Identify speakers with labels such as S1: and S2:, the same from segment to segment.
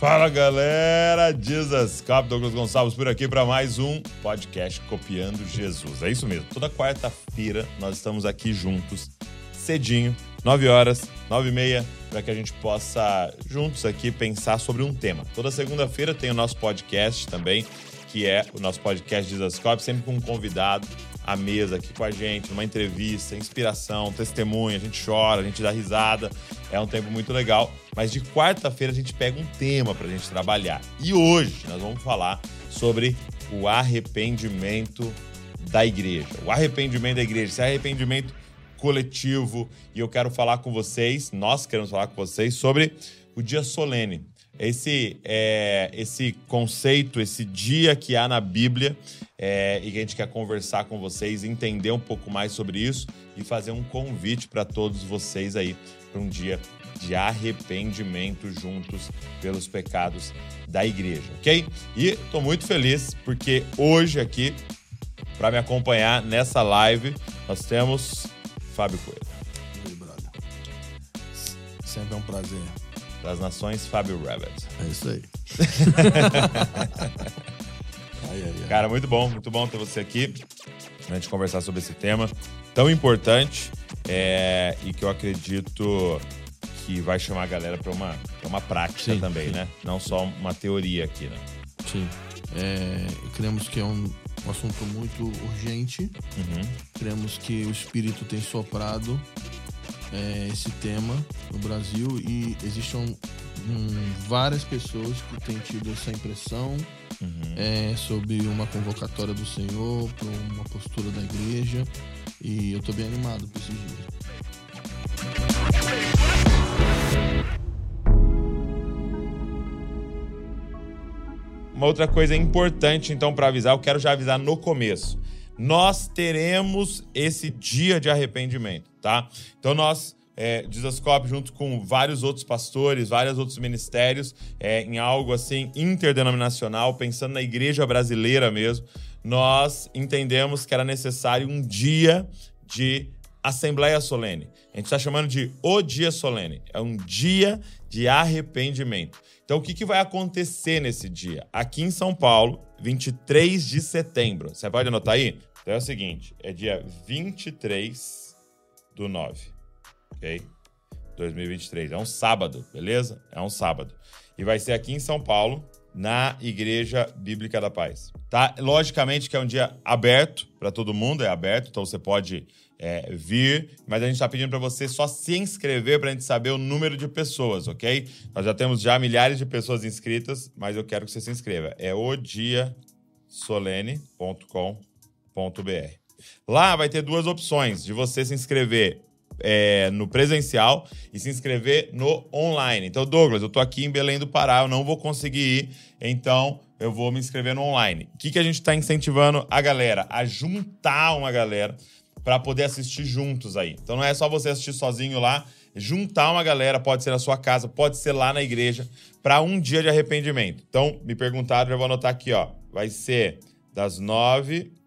S1: Fala galera, Jesus Cap, Douglas Gonçalves por aqui para mais um podcast Copiando Jesus. É isso mesmo, toda quarta-feira nós estamos aqui juntos, cedinho, 9 horas, 9 e meia, para que a gente possa juntos aqui pensar sobre um tema. Toda segunda-feira tem o nosso podcast também, que é o nosso podcast Jesus Cop, sempre com um convidado à mesa aqui com a gente, numa entrevista, inspiração, testemunho, a gente chora, a gente dá risada. É um tempo muito legal. Mas de quarta-feira a gente pega um tema para a gente trabalhar. E hoje nós vamos falar sobre o arrependimento da igreja. O arrependimento da igreja, esse arrependimento coletivo. E eu quero falar com vocês, nós queremos falar com vocês sobre o dia solene. Esse, é, esse conceito, esse dia que há na Bíblia, é, e que a gente quer conversar com vocês, entender um pouco mais sobre isso e fazer um convite para todos vocês aí para um dia de arrependimento juntos pelos pecados da igreja, ok? E estou muito feliz porque hoje aqui, para me acompanhar nessa live, nós temos Fábio Coelho.
S2: Sempre é um prazer.
S1: Das Nações, Fábio Rabbit.
S2: É isso aí.
S1: ai, ai, ai. Cara, muito bom, muito bom ter você aqui a gente conversar sobre esse tema tão importante é, e que eu acredito que vai chamar a galera para uma, uma prática sim, também, sim. né? Não só uma teoria aqui, né?
S2: Sim. É, cremos que é um, um assunto muito urgente. Uhum. Cremos que o Espírito tem soprado é, esse tema no Brasil e existem um, várias pessoas que têm tido essa impressão uhum. é, sobre uma convocatória do Senhor, para uma postura da igreja e eu estou bem animado por esses dias.
S1: Uma outra coisa importante, então, para avisar, eu quero já avisar no começo. Nós teremos esse dia de arrependimento, tá? Então, nós é, Dizascope, junto com vários outros pastores, vários outros ministérios, é, em algo assim interdenominacional, pensando na igreja brasileira mesmo, nós entendemos que era necessário um dia de Assembleia Solene. A gente está chamando de o Dia Solene. É um dia de arrependimento. Então, o que, que vai acontecer nesse dia? Aqui em São Paulo, 23 de setembro. Você pode anotar aí? Então é o seguinte: é dia 23 do 9. Ok? 2023. É um sábado, beleza? É um sábado. E vai ser aqui em São Paulo, na Igreja Bíblica da Paz. Tá? Logicamente que é um dia aberto para todo mundo, é aberto, então você pode é, vir, mas a gente está pedindo para você só se inscrever para a gente saber o número de pessoas, ok? Nós já temos já milhares de pessoas inscritas, mas eu quero que você se inscreva. É odiasolene.com.br. Lá vai ter duas opções de você se inscrever é, no presencial e se inscrever no online. Então, Douglas, eu tô aqui em Belém do Pará, eu não vou conseguir ir, então eu vou me inscrever no online. O que, que a gente está incentivando a galera? A juntar uma galera para poder assistir juntos aí. Então não é só você assistir sozinho lá, juntar uma galera, pode ser na sua casa, pode ser lá na igreja, para um dia de arrependimento. Então, me perguntaram, já vou anotar aqui, ó. Vai ser das 9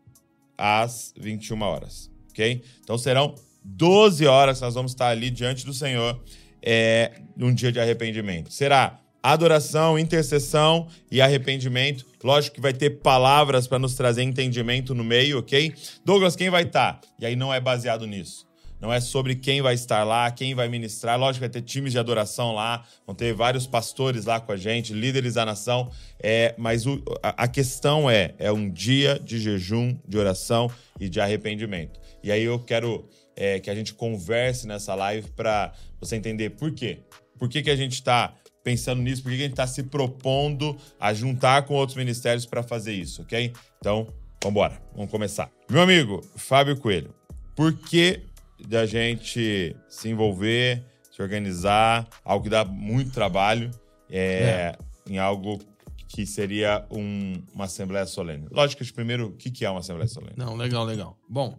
S1: às 21 horas, ok? Então serão 12 horas nós vamos estar ali diante do Senhor é, num dia de arrependimento. Será adoração, intercessão e arrependimento. Lógico que vai ter palavras para nos trazer entendimento no meio, ok? Douglas, quem vai estar? Tá? E aí não é baseado nisso. Não é sobre quem vai estar lá, quem vai ministrar. Lógico que vai ter times de adoração lá, vão ter vários pastores lá com a gente, líderes da nação. É, mas o, a, questão é: é um dia de jejum, de oração e de arrependimento. E aí eu quero é, que a gente converse nessa live para você entender por quê. Por que, que a gente está pensando nisso, por que a gente está se propondo a juntar com outros ministérios para fazer isso, ok? Então, vamos embora, vamos começar. Meu amigo Fábio Coelho, por que da gente se envolver, se organizar, algo que dá muito trabalho, é, é. em algo que seria um, uma Assembleia Solene? Lógico que primeiro, o que, que é uma Assembleia Solene?
S2: Não, legal, legal. Bom,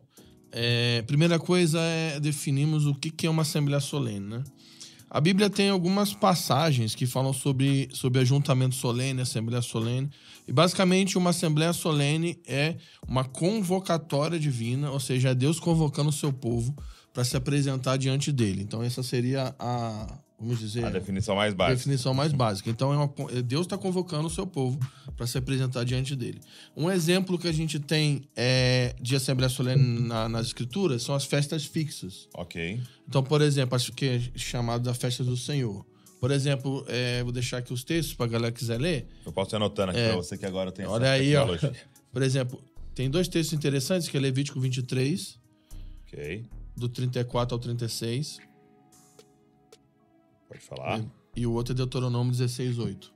S2: é, primeira coisa é definirmos o que, que é uma Assembleia Solene, né? A Bíblia tem algumas passagens que falam sobre, sobre ajuntamento solene, assembleia solene. E basicamente, uma assembleia solene é uma convocatória divina, ou seja, é Deus convocando o seu povo para se apresentar diante dele. Então, essa seria a, vamos dizer.
S1: A definição mais básica.
S2: A definição mais básica. Então, é uma, Deus está convocando o seu povo para se apresentar diante dele. Um exemplo que a gente tem é, de Assembleia Solene na, nas Escrituras são as festas fixas.
S1: Ok.
S2: Então, por exemplo, acho que é chamado da festa do Senhor. Por exemplo, é, vou deixar aqui os textos para a galera que quiser ler.
S1: Eu posso ir anotando aqui é, para você que agora tem
S2: Olha aí, ó. Por exemplo, tem dois textos interessantes, que é Levítico 23.
S1: Ok.
S2: Do 34 ao 36.
S1: Pode falar.
S2: E, e o outro é Deuteronômio 16, 8.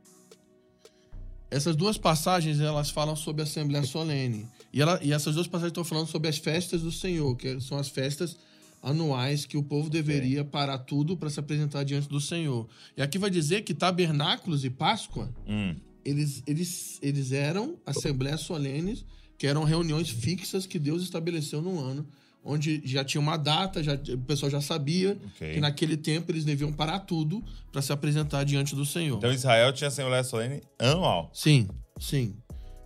S2: Essas duas passagens, elas falam sobre a Assembleia Solene. E, ela, e essas duas passagens estão falando sobre as festas do Senhor, que são as festas anuais que o povo deveria parar tudo para se apresentar diante do Senhor. E aqui vai dizer que tabernáculos e Páscoa,
S1: hum.
S2: eles, eles, eles eram assembleias solenes, que eram reuniões fixas que Deus estabeleceu no ano, onde já tinha uma data, já, o pessoal já sabia okay. que naquele tempo eles deviam parar tudo para se apresentar diante do Senhor.
S1: Então Israel tinha assembleia solene anual.
S2: Sim, sim.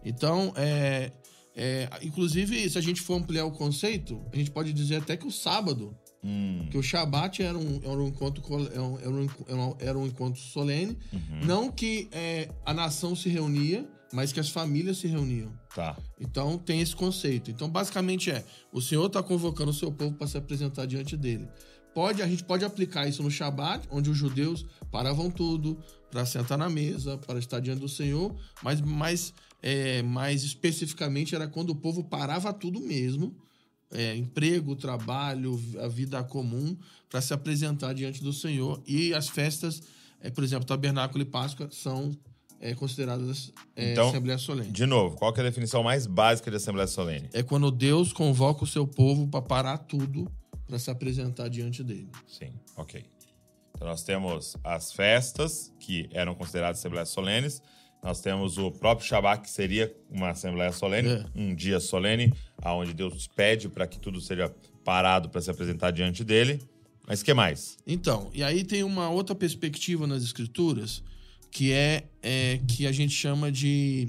S2: Então, é, é, inclusive, se a gente for ampliar o conceito, a gente pode dizer até que o sábado,
S1: hum.
S2: que o Shabat era um, era um, encontro, era um, era um encontro solene,
S1: uhum.
S2: não que é, a nação se reunia, mas que as famílias se reuniam.
S1: Tá.
S2: Então tem esse conceito. Então, basicamente é: o Senhor está convocando o seu povo para se apresentar diante dele. Pode, a gente pode aplicar isso no Shabat, onde os judeus paravam tudo para sentar na mesa, para estar diante do Senhor, mas mais é, mais especificamente era quando o povo parava tudo mesmo, é, emprego, trabalho, a vida comum, para se apresentar diante do Senhor. E as festas, é, por exemplo, Tabernáculo e Páscoa, são é, consideradas é, então, Assembleia Solene.
S1: De novo, qual é a definição mais básica de Assembleia Solene?
S2: É quando Deus convoca o seu povo para parar tudo para se apresentar diante dele.
S1: Sim, ok. Então nós temos as festas, que eram consideradas Assembleias Solenes, nós temos o próprio Shabat, que seria uma assembleia solene, é. um dia solene, aonde Deus pede para que tudo seja parado para se apresentar diante dele. Mas que mais?
S2: Então, e aí tem uma outra perspectiva nas escrituras, que é, é que a gente chama de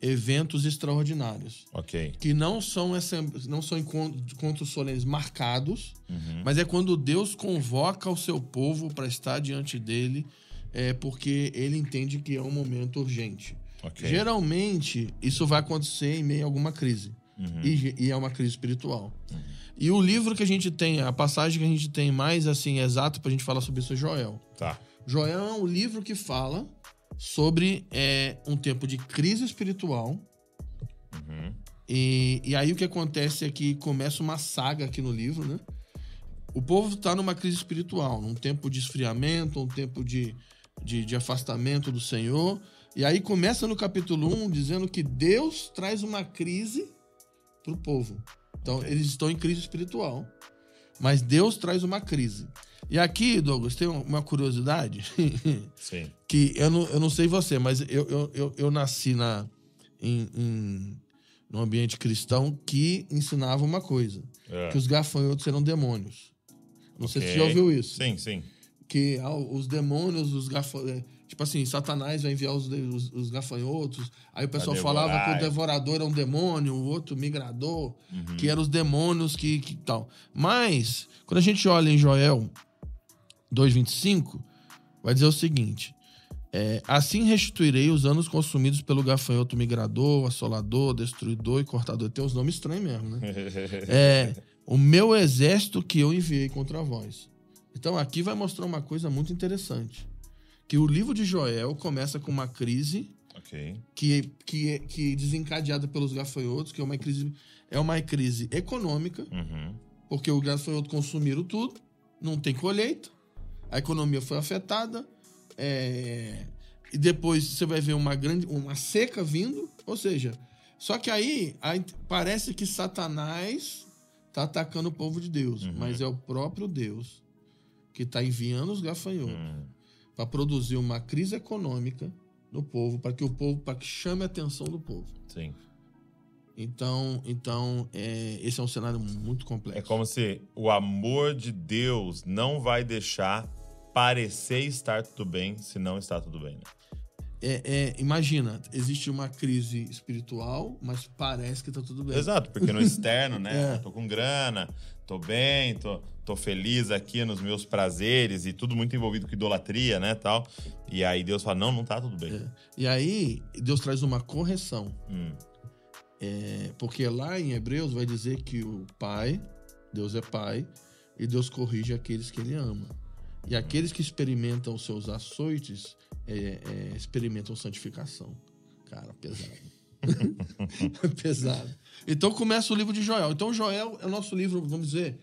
S2: eventos extraordinários.
S1: Ok.
S2: Que não são, não são encontros solenes marcados,
S1: uhum.
S2: mas é quando Deus convoca o seu povo para estar diante dele é porque ele entende que é um momento urgente.
S1: Okay.
S2: Geralmente, isso vai acontecer em meio a alguma crise.
S1: Uhum.
S2: E, e, é uma crise espiritual.
S1: Uhum.
S2: E o livro que a gente tem, a passagem que a gente tem mais assim exato pra gente falar sobre isso é Joel.
S1: Tá.
S2: Joel é um livro que fala sobre é, um tempo de crise espiritual.
S1: Uhum.
S2: E, e aí o que acontece é que começa uma saga aqui no livro, né? O povo está numa crise espiritual, num tempo de esfriamento, um tempo de, de, de afastamento do Senhor. E aí começa no capítulo 1 dizendo que Deus traz uma crise para o povo. Então, okay. eles estão em crise espiritual. Mas Deus traz uma crise. E aqui, Douglas, tem uma curiosidade.
S1: Sim.
S2: que eu não, eu não sei você, mas eu, eu, eu, eu nasci na, em, em, num ambiente cristão que ensinava uma coisa:
S1: é.
S2: que os gafanhotos eram demônios. Não okay. sei se você já ouviu isso.
S1: Sim, sim
S2: que ah, os demônios, os gafanhotos. É, tipo assim, Satanás vai enviar os, os, os gafanhotos. Aí o pessoal falava que o devorador era um demônio, o outro migrador,
S1: uhum.
S2: que eram os demônios que, que tal. Mas, quando a gente olha em Joel 2,25, vai dizer o seguinte: é, Assim restituirei os anos consumidos pelo gafanhoto migrador, assolador, destruidor e cortador. Tem uns nomes estranhos mesmo, né? é, o meu exército que eu enviei contra vós. Então aqui vai mostrar uma coisa muito interessante. Que o livro de Joel começa com uma crise
S1: okay.
S2: que, que, é, que desencadeada pelos gafanhotos, que é uma crise, é uma crise econômica,
S1: uhum.
S2: porque os gafanhotos consumiram tudo, não tem colheita, a economia foi afetada, é, e depois você vai ver uma grande uma seca vindo, ou seja, só que aí, aí parece que Satanás está atacando o povo de Deus,
S1: uhum.
S2: mas é o próprio Deus que está enviando os gafanhotos
S1: hum.
S2: para produzir uma crise econômica no povo, para que o povo, para que chame a atenção do povo.
S1: Sim.
S2: Então, então é, esse é um cenário muito complexo.
S1: É como se o amor de Deus não vai deixar parecer estar tudo bem se não está tudo bem. Né?
S2: é, é, imagina, existe uma crise espiritual, mas parece que tá tudo bem.
S1: Exato, porque no externo, né? é. Tô com grana, tô bem, tô, tô feliz aqui nos meus prazeres e tudo muito envolvido com idolatria, né, tal. E aí Deus fala, não, não tá tudo bem. É.
S2: E aí Deus traz uma correção. Hum. É, porque lá em Hebreus vai dizer que o Pai, Deus é Pai, e Deus corrige aqueles que Ele ama. E aqueles que experimentam os seus açoites é, é, experimentam santificação. Cara, pesado. pesado. Então começa o livro de Joel. Então Joel é o nosso livro, vamos dizer,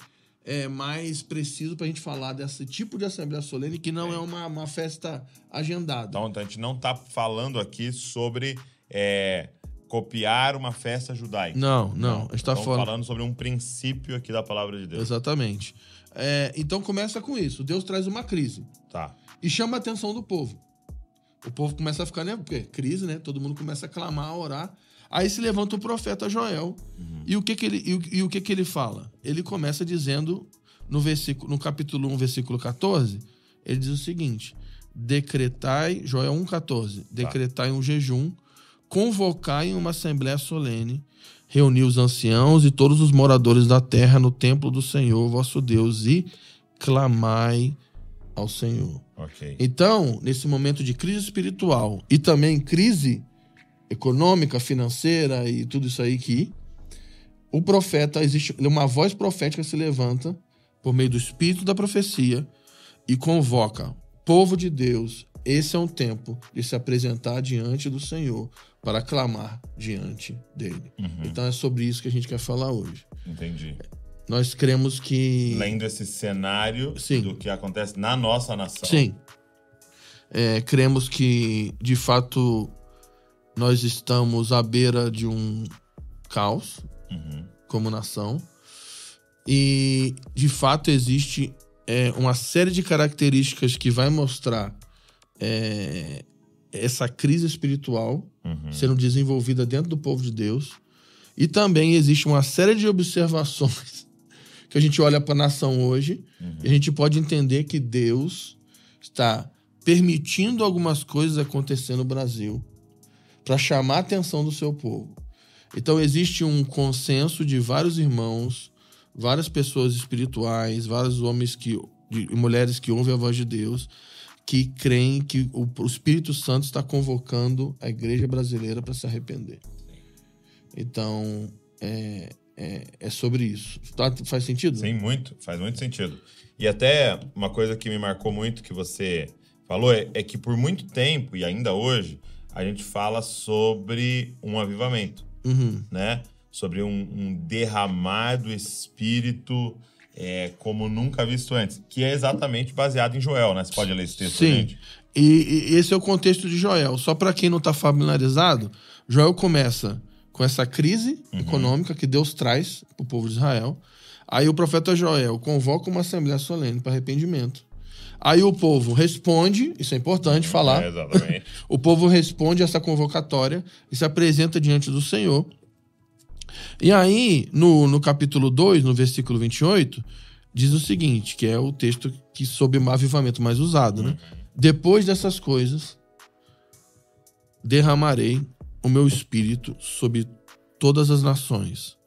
S2: é mais preciso para a gente falar desse tipo de Assembleia Solene que não é, é uma, uma, festa agendada.
S1: Então, a gente não está falando aqui sobre é, copiar uma festa judaica.
S2: Não, não. não. A gente está
S1: falando... falando sobre um princípio aqui da palavra de Deus.
S2: Exatamente. É, então começa com isso. Deus traz uma crise.
S1: Tá.
S2: E chama a atenção do povo. O povo começa a ficar, né? Porque crise, né? Todo mundo começa a clamar, a orar. Aí se levanta o profeta Joel. Uhum. E o que que ele e, e, o que que ele fala? Ele começa dizendo no versículo no capítulo 1, versículo 14, ele diz o seguinte: Decretai, Joel 1:14, tá. decretai um jejum, convocai uma assembléia solene, reuni os anciãos e todos os moradores da terra no templo do Senhor, vosso Deus, e clamai ao Senhor.
S1: Okay.
S2: Então, nesse momento de crise espiritual e também crise econômica, financeira e tudo isso aí que o profeta existe uma voz profética se levanta por meio do espírito da profecia e convoca povo de Deus. Esse é um tempo de se apresentar diante do Senhor para clamar diante dele. Uhum. Então é sobre isso que a gente quer falar hoje.
S1: Entendi.
S2: Nós cremos que.
S1: Lendo esse cenário Sim. do que acontece na nossa nação.
S2: Sim. É, cremos que, de fato, nós estamos à beira de um caos uhum. como nação. E, de fato, existe é, uma série de características que vai mostrar é, essa crise espiritual uhum. sendo desenvolvida dentro do povo de Deus. E também existe uma série de observações que a gente olha para a nação hoje uhum. e a gente pode entender que Deus está permitindo algumas coisas acontecer no Brasil para chamar a atenção do seu povo. Então existe um consenso de vários irmãos, várias pessoas espirituais, vários homens que e mulheres que ouvem a voz de Deus, que creem que o, o Espírito Santo está convocando a igreja brasileira para se arrepender. Então, é, é, é sobre isso. Tá, faz sentido?
S1: Sim, muito. Faz muito sentido. E até uma coisa que me marcou muito que você falou é, é que por muito tempo, e ainda hoje, a gente fala sobre um avivamento, uhum. né? Sobre um, um, derramar do Espírito é, como nunca visto antes, que é exatamente baseado em Joel, né? Você pode ler esse texto,
S2: Sim. Gente? E, e esse é o contexto de Joel. Só para quem não está familiarizado, Joel começa com essa crise uhum. econômica que Deus traz para o povo de Israel. Aí o profeta Joel convoca uma assembleia solene para arrependimento. Aí o povo responde, isso é importante uhum, falar. É, exatamente. o povo responde a essa convocatória e se apresenta diante do Senhor. E aí, no, no capítulo 2, no versículo 28, diz o seguinte, que é o texto que sob o avivamento mais usado, né? Depois dessas coisas, derramarei o meu espírito sobre todas as nações.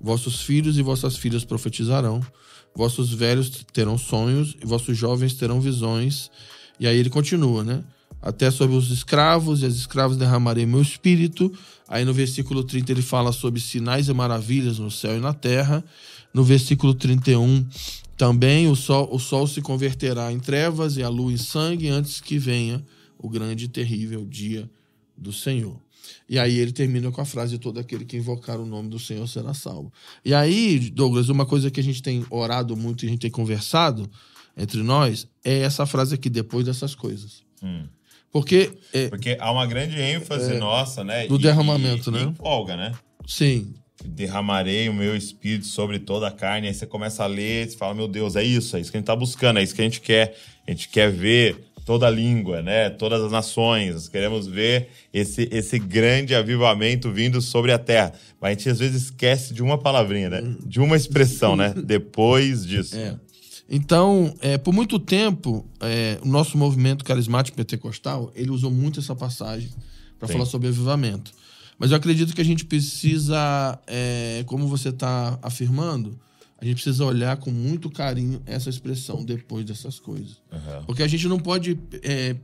S2: Vossos filhos e vossas filhas profetizarão, vossos velhos terão sonhos e vossos jovens terão visões. E aí ele continua, né? Até sobre os escravos e as escravas derramarei meu espírito. Aí no versículo 30 ele fala sobre sinais e maravilhas no céu e na terra. No versículo 31 também o sol, o sol se converterá em trevas e a lua em sangue antes que venha o grande e terrível dia do Senhor. E aí ele termina com a frase: todo aquele que invocar o nome do Senhor será salvo. E aí, Douglas, uma coisa que a gente tem orado muito e a gente tem conversado entre nós é essa frase aqui, depois dessas coisas. Hum. Porque. É,
S1: Porque há uma grande ênfase é, nossa, né?
S2: Do derramamento, e, né?
S1: empolga, né?
S2: Sim.
S1: Derramarei o meu espírito sobre toda a carne. Aí você começa a ler, você fala: Meu Deus, é isso, é isso que a gente tá buscando, é isso que a gente quer. A gente quer ver toda a língua, né? Todas as nações. Nós queremos ver esse, esse grande avivamento vindo sobre a terra. Mas a gente às vezes esquece de uma palavrinha, né? De uma expressão, né? Depois disso.
S2: É. Então, é, por muito tempo, é, o nosso movimento carismático pentecostal, ele usou muito essa passagem para falar sobre avivamento. Mas eu acredito que a gente precisa, é, como você está afirmando, a gente precisa olhar com muito carinho essa expressão depois dessas coisas. Uhum. Porque a gente não pode é,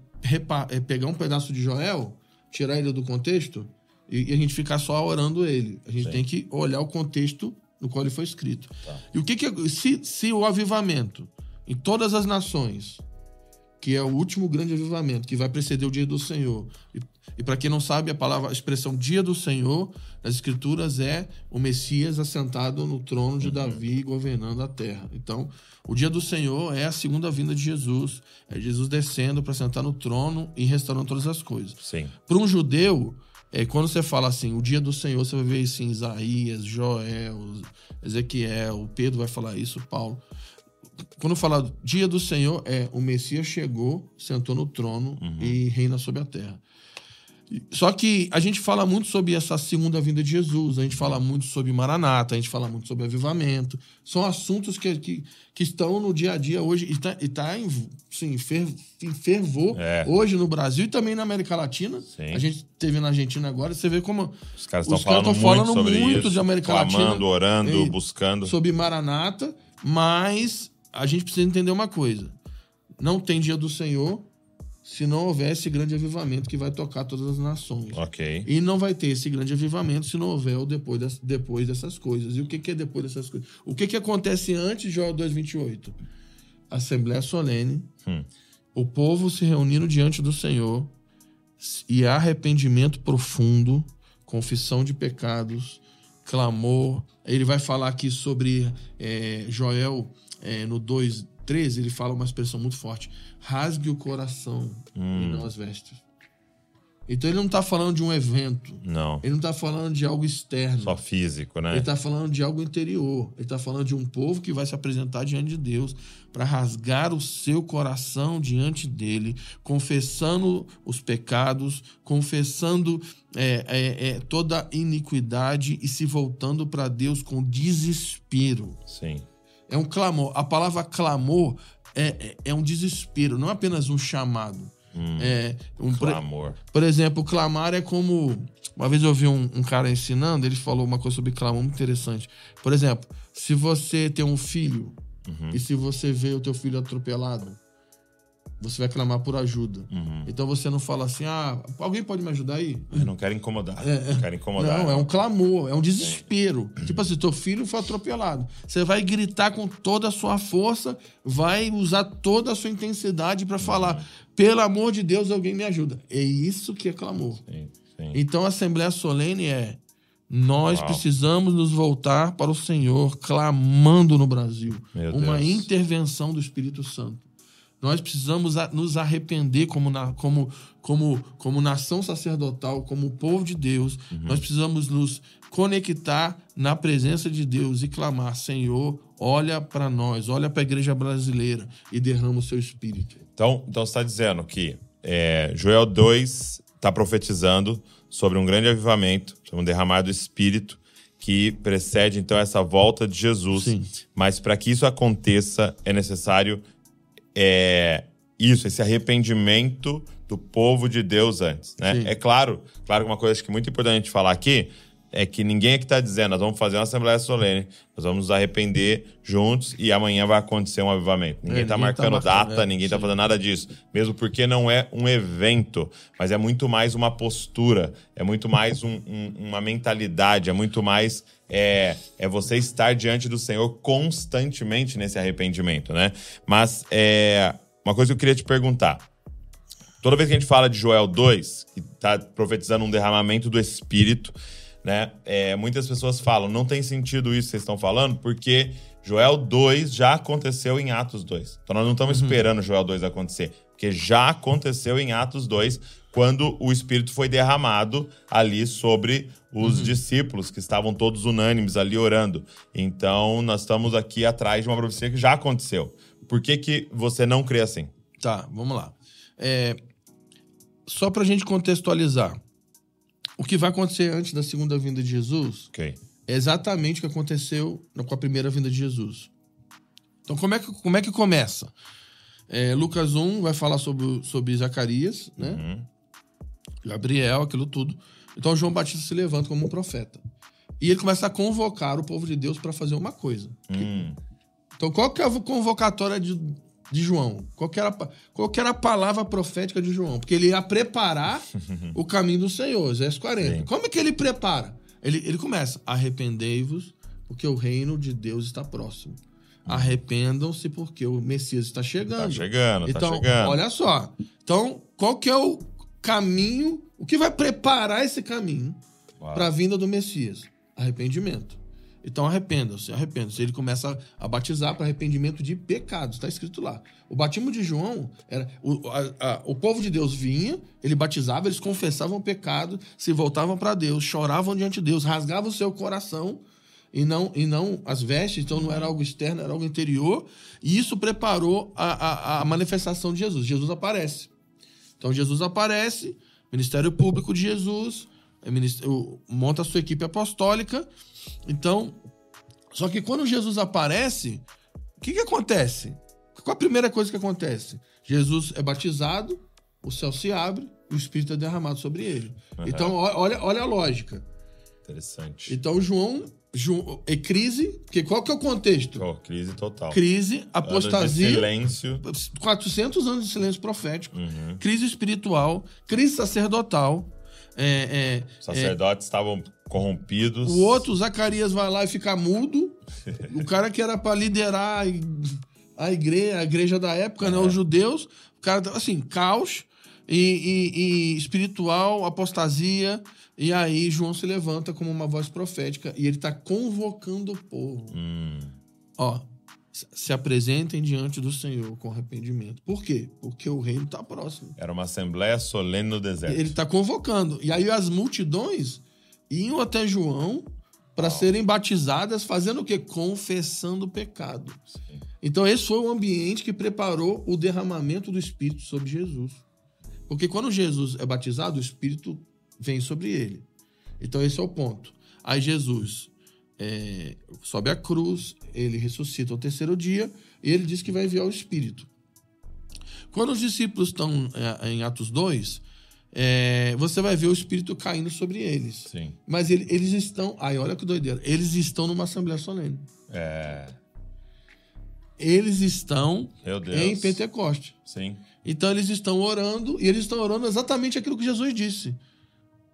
S2: é, pegar um pedaço de Joel, tirar ele do contexto e, e a gente ficar só orando ele. A gente Sim. tem que olhar o contexto no qual ele foi escrito. Tá. E o que, que se, se o avivamento em todas as nações, que é o último grande avivamento que vai preceder o dia do Senhor, e, e para quem não sabe, a palavra, a expressão dia do Senhor nas escrituras é o Messias assentado no trono de uhum. Davi governando a terra. Então, o dia do Senhor é a segunda vinda de Jesus, é Jesus descendo para sentar no trono e restaurando todas as coisas. Para um judeu, é, quando você fala assim, o dia do Senhor, você vai ver isso em Isaías, Joel, Ezequiel, Pedro vai falar isso, Paulo. Quando fala dia do Senhor, é o Messias chegou, sentou no trono uhum. e reina sobre a terra. Só que a gente fala muito sobre essa segunda vinda de Jesus, a gente fala muito sobre Maranata, a gente fala muito sobre avivamento. São assuntos que, que, que estão no dia a dia hoje e está tá em, assim, fer, em fervor é. hoje no Brasil e também na América Latina. Sim. A gente teve na Argentina agora, você vê como
S1: os caras estão falando, falando, muito, muito isso,
S2: de América
S1: clamando,
S2: Latina.
S1: orando, buscando.
S2: Sobre Maranata, mas a gente precisa entender uma coisa. Não tem dia do Senhor se não houver esse grande avivamento que vai tocar todas as nações.
S1: Ok.
S2: E não vai ter esse grande avivamento se não houver o depois, das, depois dessas coisas. E o que, que é depois dessas coisas? O que, que acontece antes de Joel 2,28? Assembleia solene, hum. o povo se reunindo diante do Senhor e arrependimento profundo, confissão de pecados, clamor. Ele vai falar aqui sobre é, Joel é, no 2, 13, ele fala uma expressão muito forte: rasgue o coração hum. e não as vestes. Então ele não está falando de um evento.
S1: Não.
S2: Ele não está falando de algo externo.
S1: Só físico, né?
S2: Ele está falando de algo interior. Ele está falando de um povo que vai se apresentar diante de Deus para rasgar o seu coração diante dele, confessando os pecados, confessando é, é, é, toda iniquidade e se voltando para Deus com desespero.
S1: Sim.
S2: É um clamor. A palavra clamor é, é, é um desespero, não é apenas um chamado.
S1: Hum,
S2: é um
S1: clamor.
S2: Por, por, exemplo, clamar é como. Uma vez eu ouvi um, um, cara ensinando, ele falou uma coisa sobre clamor muito interessante. Por exemplo, se você tem um filho uhum. e se você vê o teu filho atropelado, você vai clamar por ajuda. Uhum. Então você não fala assim, ah, alguém pode me ajudar aí?
S1: Eu não quero incomodar. É, não quero incomodar.
S2: Não, é um clamor, é um desespero. É. Tipo assim, teu filho foi atropelado. Você vai gritar com toda a sua força, vai usar toda a sua intensidade para uhum. falar, pelo amor de Deus, alguém me ajuda. É isso que é clamor. Sim, sim. Então a Assembleia Solene é nós Uau. precisamos nos voltar para o Senhor, clamando no Brasil. Meu uma Deus. intervenção do Espírito Santo. Nós precisamos nos arrepender como, na, como, como, como nação sacerdotal, como povo de Deus. Uhum. Nós precisamos nos conectar na presença de Deus e clamar: Senhor, olha para nós, olha para a igreja brasileira e derrama o seu espírito.
S1: Então, então você está dizendo que é, Joel 2 está profetizando sobre um grande avivamento, sobre um derramado espírito que precede então essa volta de Jesus. Sim. Mas para que isso aconteça é necessário é, isso, esse arrependimento do povo de Deus antes, né? É claro, claro que uma coisa que é muito importante a gente falar aqui é que ninguém aqui está dizendo, nós vamos fazer uma Assembleia Solene, nós vamos nos arrepender juntos e amanhã vai acontecer um avivamento. Ninguém está é, marcando tá marcando, data, é, ninguém está fazendo nada disso. Mesmo porque não é um evento, mas é muito mais uma postura, é muito mais um, um, uma mentalidade, é muito mais é, é você estar diante do Senhor constantemente nesse arrependimento, né? Mas é, uma coisa que eu queria te perguntar. Toda vez que a gente fala de Joel 2, que está profetizando um derramamento do Espírito, né? É, muitas pessoas falam, não tem sentido isso que vocês estão falando, porque Joel 2 já aconteceu em Atos 2. Então nós não estamos uhum. esperando Joel 2 acontecer, porque já aconteceu em Atos 2, quando o Espírito foi derramado ali sobre os uhum. discípulos, que estavam todos unânimes ali orando. Então nós estamos aqui atrás de uma profecia que já aconteceu. Por que, que você não crê assim?
S2: Tá, vamos lá. É, só para a gente contextualizar. O que vai acontecer antes da segunda vinda de Jesus
S1: okay.
S2: é exatamente o que aconteceu com a primeira vinda de Jesus. Então, como é que, como é que começa? É, Lucas 1 vai falar sobre, sobre Zacarias, né? Uhum. Gabriel, aquilo tudo. Então, João Batista se levanta como um profeta. E ele começa a convocar o povo de Deus para fazer uma coisa. Hum. Então, qual que é a convocatória de, de João? Qual que, era, qual que era a palavra profética de João? Porque ele ia preparar o caminho do Senhor, Exército 40. Sim. Como é que ele prepara? Ele, ele começa: arrependei-vos, porque o reino de Deus está próximo. Arrependam-se, porque o Messias está chegando.
S1: Está chegando,
S2: então,
S1: tá chegando.
S2: Olha só. Então, qual que é o caminho? O que vai preparar esse caminho para a vinda do Messias? Arrependimento. Então arrependam-se, arrependam-se. Ele começa a batizar para arrependimento de pecados, está escrito lá. O batismo de João era. O, a, a, o povo de Deus vinha, ele batizava, eles confessavam o pecado, se voltavam para Deus, choravam diante de Deus, rasgavam o seu coração e não, e não as vestes, então não era algo externo, era algo interior. E isso preparou a, a, a manifestação de Jesus. Jesus aparece. Então Jesus aparece, Ministério Público de Jesus, é monta a sua equipe apostólica. Então, só que quando Jesus aparece, o que, que acontece? Qual a primeira coisa que acontece? Jesus é batizado, o céu se abre e o Espírito é derramado sobre ele. Uhum. Então, olha, olha a lógica.
S1: Interessante.
S2: Então, João é crise, porque qual que é o contexto?
S1: Oh, crise total.
S2: Crise, apostasia.
S1: silêncio.
S2: 400 anos de silêncio profético. Uhum. Crise espiritual, crise sacerdotal. É,
S1: é, Sacerdotes é, estavam corrompidos.
S2: O outro, Zacarias, vai lá e fica mudo. o cara que era para liderar a igreja, a igreja da época, né, os judeus. O cara, assim, caos e, e, e espiritual, apostasia. E aí João se levanta como uma voz profética e ele está convocando o povo. Hum. Ó, se apresentem diante do Senhor com arrependimento. Por quê? Porque o reino está próximo.
S1: Era uma assembleia solene no deserto.
S2: Ele está convocando. E aí as multidões iam até João para serem batizadas, fazendo o quê? Confessando o pecado. Sim. Então esse foi o ambiente que preparou o derramamento do Espírito sobre Jesus. Porque quando Jesus é batizado, o Espírito vem sobre ele. Então esse é o ponto. Aí Jesus é, sobe a cruz, ele ressuscita ao terceiro dia e ele diz que vai enviar o Espírito. Quando os discípulos estão é, em Atos 2, é, você vai ver o Espírito caindo sobre eles.
S1: Sim.
S2: Mas ele, eles estão. Ai, olha que doideira. Eles estão numa Assembleia Solene.
S1: É.
S2: Eles estão em Pentecoste.
S1: Sim.
S2: Então eles estão orando e eles estão orando exatamente aquilo que Jesus disse.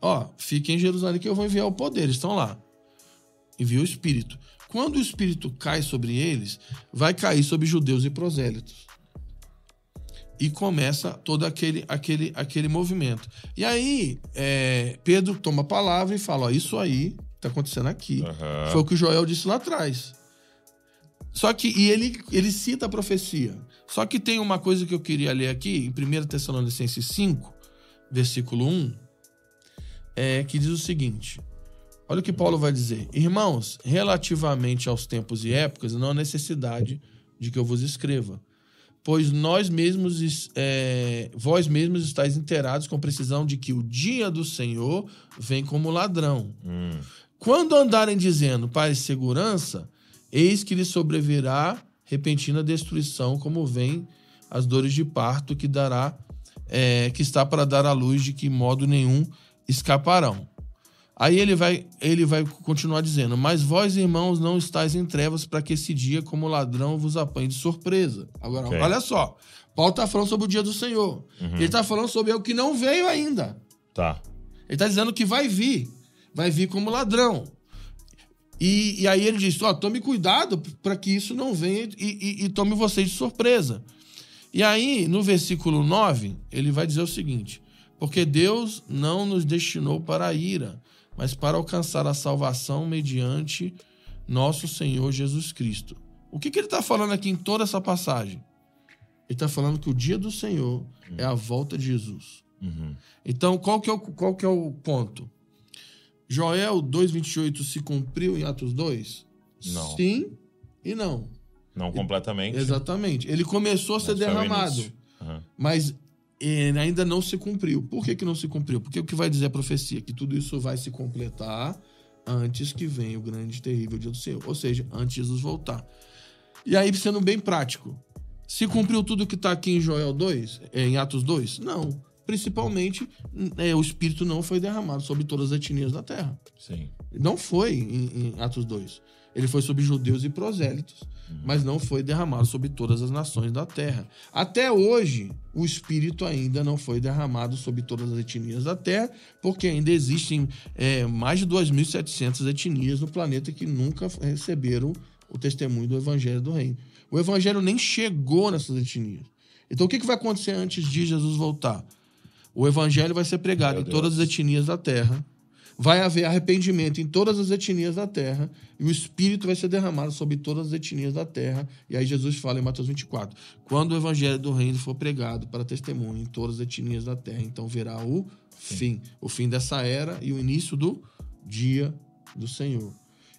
S2: Ó, fiquem em Jerusalém que eu vou enviar o poder. Eles estão lá envia o Espírito. Quando o Espírito cai sobre eles, vai cair sobre judeus e prosélitos. E começa todo aquele, aquele, aquele movimento. E aí, é, Pedro toma a palavra e fala: Ó, Isso aí está acontecendo aqui. Uhum. Foi o que o Joel disse lá atrás. Só que, e ele, ele cita a profecia. Só que tem uma coisa que eu queria ler aqui, em 1 Tessalonicenses 5, versículo 1, é, que diz o seguinte: Olha o que Paulo vai dizer. Irmãos, relativamente aos tempos e épocas, não há necessidade de que eu vos escreva. Pois nós mesmos, é, vós mesmos estáis inteirados com precisão de que o dia do Senhor vem como ladrão. Hum. Quando andarem dizendo paz e segurança, eis que lhes sobrevirá repentina destruição, como vem as dores de parto que dará, é, que está para dar à luz, de que modo nenhum escaparão. Aí ele vai, ele vai continuar dizendo: Mas vós, irmãos, não estáis em trevas para que esse dia, como ladrão, vos apanhe de surpresa. Agora, okay. olha só. Paulo está falando sobre o dia do Senhor. Uhum. Ele está falando sobre o que não veio ainda.
S1: Tá.
S2: Ele está dizendo que vai vir. Vai vir como ladrão. E, e aí ele diz: Ó, tome cuidado para que isso não venha e, e, e tome vocês de surpresa. E aí, no versículo 9, ele vai dizer o seguinte: Porque Deus não nos destinou para a ira mas para alcançar a salvação mediante nosso Senhor Jesus Cristo. O que, que ele está falando aqui em toda essa passagem? Ele está falando que o dia do Senhor é a volta de Jesus. Uhum. Então, qual que, é o, qual que é o ponto? Joel 2,28 se cumpriu em Atos 2?
S1: Não.
S2: Sim e não.
S1: Não completamente.
S2: Exatamente. Ele começou a ser derramado. Uhum. Mas ele ainda não se cumpriu. Por que, que não se cumpriu? Porque o que vai dizer a profecia? Que tudo isso vai se completar antes que venha o grande e terrível dia do Senhor. Ou seja, antes de Jesus voltar. E aí, sendo bem prático, se cumpriu tudo que está aqui em Joel 2, é, em Atos 2? Não. Principalmente, é, o Espírito não foi derramado sobre todas as etnias da terra.
S1: Sim.
S2: Não foi em, em Atos 2. Ele foi sobre judeus e prosélitos, uhum. mas não foi derramado sobre todas as nações da terra. Até hoje, o Espírito ainda não foi derramado sobre todas as etnias da terra, porque ainda existem é, mais de 2.700 etnias no planeta que nunca receberam o testemunho do Evangelho do Reino. O Evangelho nem chegou nessas etnias. Então, o que vai acontecer antes de Jesus voltar? O Evangelho vai ser pregado em todas as etnias da terra vai haver arrependimento em todas as etnias da terra e o Espírito vai ser derramado sobre todas as etnias da terra. E aí Jesus fala em Mateus 24: quando o evangelho do reino for pregado para testemunho em todas as etnias da terra, então verá o fim, o fim dessa era e o início do dia do Senhor.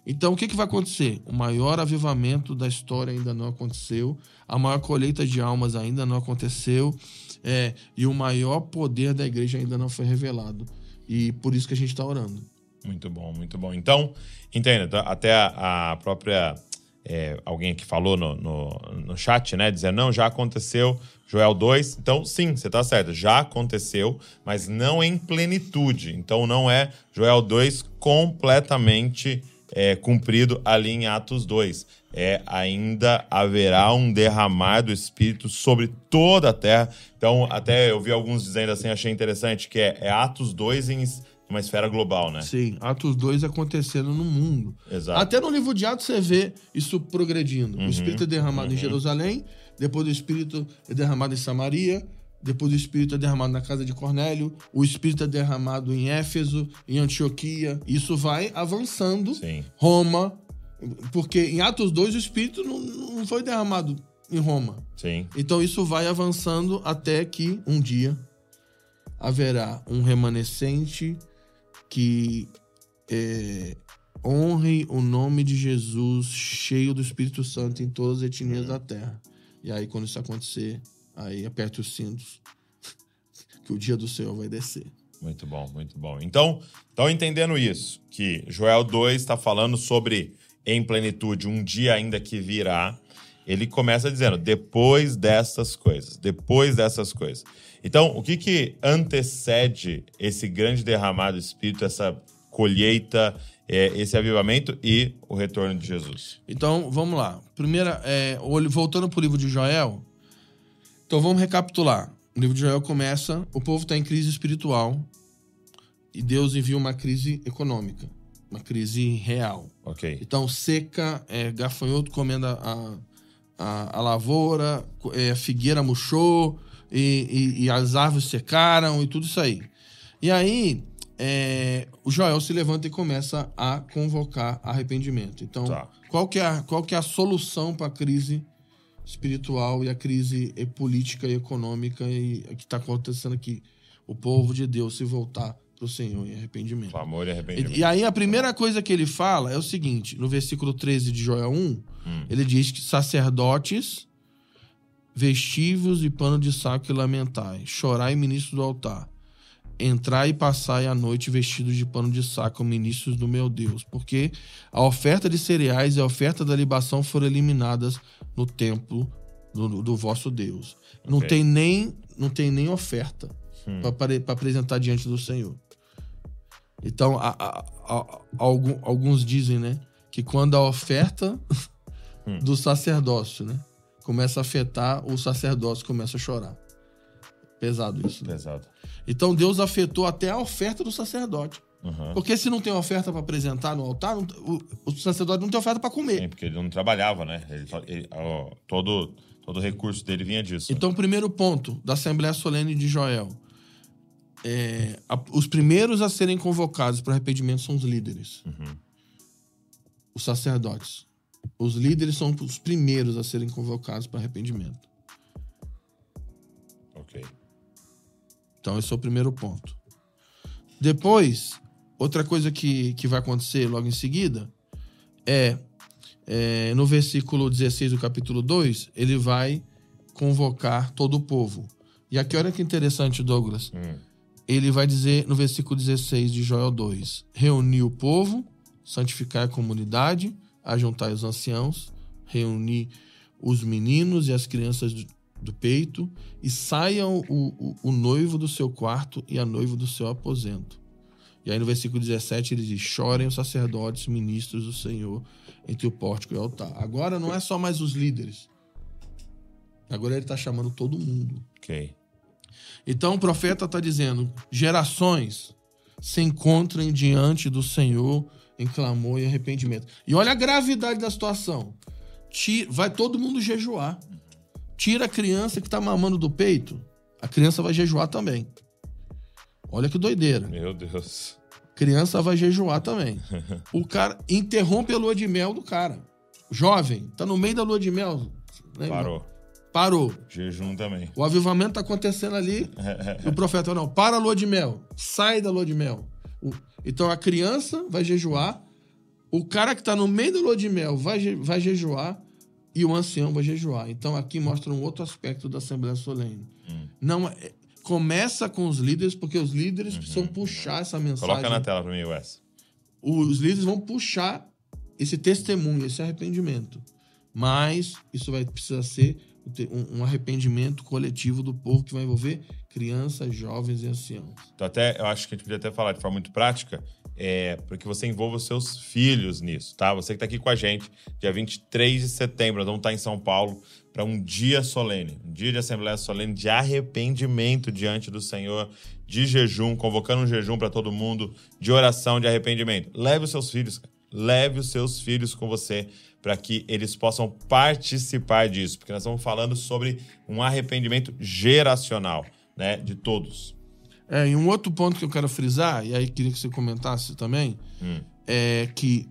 S2: Então, o que, que vai acontecer? O maior avivamento da história ainda não aconteceu, a maior colheita de almas ainda não aconteceu, é, e o maior poder da igreja ainda não foi revelado. E por isso que a gente está orando.
S1: Muito bom, muito bom. Então, entenda, tá? até a, própria. É, alguém que falou no, no, no, chat, né? Dizendo, não, já aconteceu, Joel 2. Então, sim, você está certo, já aconteceu, mas não em plenitude. Então, não é Joel 2 completamente é, cumprido ali em Atos 2. É, ainda haverá um derramar do Espírito sobre toda a terra. Então, até eu vi alguns dizendo assim, achei interessante, que é, é Atos 2 em uma esfera global, né?
S2: Sim, Atos 2 acontecendo no mundo.
S1: Exato.
S2: Até no livro de Atos você vê isso progredindo. Uhum, o Espírito é derramado uhum. em Jerusalém, depois o Espírito é derramado em Samaria, depois o Espírito é derramado na casa de Cornélio, o Espírito é derramado em Éfeso, em Antioquia. Isso vai avançando.
S1: Sim.
S2: Roma, porque em Atos 2 o Espírito não, não foi derramado em Roma.
S1: Sim.
S2: Então isso vai avançando até que um dia haverá um remanescente que é, honre o nome de Jesus cheio do Espírito Santo em todas as etnias da terra. E aí, quando isso acontecer, Aí aperte os cintos, que o dia do Senhor vai descer.
S1: Muito bom, muito bom. Então, estão entendendo isso, que Joel 2 está falando sobre em plenitude um dia ainda que virá. Ele começa dizendo depois dessas coisas, depois dessas coisas. Então, o que que antecede esse grande derramado do Espírito, essa colheita, é, esse avivamento e o retorno de Jesus?
S2: Então, vamos lá. Primeira, é, voltando para o livro de Joel, então vamos recapitular. O livro de Joel começa, o povo está em crise espiritual e Deus envia uma crise econômica, uma crise real.
S1: Ok.
S2: Então seca, é, gafanhoto comendo a, a, a lavoura, é, a figueira murchou e, e, e, as árvores secaram e tudo isso aí. E aí é, o Joel se levanta e começa a convocar arrependimento. Então tá. qual, que é a, qual que é a solução para a crise espiritual e a crise política e econômica e, que está acontecendo aqui. O povo de Deus se voltar para o Senhor em arrependimento.
S1: Amor e arrependimento.
S2: E, e, aí a primeira coisa que ele fala é o seguinte, no versículo 13 de Joel 1, hum. ele diz que sacerdotes, vestivos e pano de saco e lamentai, chorai ministros do altar, entrai e passai a noite vestidos de pano de saco, ministros do meu Deus, porque a oferta de cereais e a oferta da libação foram eliminadas no templo do, do vosso Deus. Okay. Não tem nem não tem nem oferta hum. para apresentar diante do Senhor. Então, a, a, a, alguns dizem, né, que quando a oferta hum. do sacerdócio, né, começa a afetar, o sacerdócio começa a chorar. Pesado isso.
S1: Né? Pesado.
S2: Então Deus afetou até a oferta do sacerdote. Uhum. Porque se não tem oferta para apresentar no altar, não, o, o, sacerdote não tem oferta para comer.
S1: Sim, porque ele não trabalhava, né? Ele, ele, ó, todo, todo o recurso dele vinha disso.
S2: Então, o primeiro ponto da Assembleia Solene de Joel. É, a, os primeiros a serem convocados para arrependimento são os líderes. Uhum. Os sacerdotes. Os líderes são os primeiros a serem convocados para arrependimento.
S1: Ok.
S2: Então, esse é o primeiro ponto. Depois, outra coisa que, que vai acontecer logo em seguida é, é, no versículo 16 do capítulo 2, ele vai convocar todo o povo. E aqui, olha que interessante, Douglas. Hum. Ele vai dizer no versículo 16 de Joel 2: Reunir o povo, santificar a comunidade, ajuntar os anciãos, reunir os meninos e as crianças do, do peito e saiam o, o, o noivo do seu quarto e a noiva do seu aposento. E aí no versículo 17 ele diz: Chorem os sacerdotes, ministros do Senhor, entre o pórtico e o altar. Agora não é só mais os líderes. Agora ele está chamando todo mundo.
S1: Ok.
S2: Então o profeta está dizendo: gerações se encontrem diante do Senhor em clamor e arrependimento. E olha a gravidade da situação. Vai todo mundo jejuar. Tira a criança que está mamando do peito, a criança vai jejuar também. Olha que doideira.
S1: Meu Deus.
S2: Criança vai jejuar também. o cara interrompe a lua de mel do cara. Jovem, tá no meio da lua de mel.
S1: Né, Parou.
S2: Parou.
S1: Jejum também.
S2: O avivamento tá acontecendo ali. o profeta não, para a lua de mel. Sai da lua de mel. O, então a criança vai jejuar. O cara que tá no meio da lua de mel vai, vai jejuar e o ancião vai jejuar. Então aqui mostra um outro aspecto da Assembleia Solene. Hum. Não, é, começa com os líderes, porque os líderes uhum. precisam puxar essa mensagem.
S1: Coloca na tela para mim, Wes.
S2: Os líderes vão puxar esse testemunho, esse arrependimento. Mas isso vai precisar ser um arrependimento coletivo do povo que vai envolver crianças, jovens e anciãos.
S1: Então, até eu acho que a gente podia até falar de forma muito prática, é, para que você envolva os seus filhos nisso, tá? Você que está aqui com a gente, dia 23 de setembro, nós vamos estar em São Paulo para um dia solene, um dia de Assembleia Solene de arrependimento diante do Senhor, de jejum, convocando um jejum para todo mundo, de oração, de arrependimento. Leve os seus filhos, leve os seus filhos com você para que eles possam participar disso, porque nós estamos falando sobre um arrependimento geracional, né, de todos.
S2: É, e um outro ponto que eu quero frisar, e aí queria que você comentasse também, hum. é que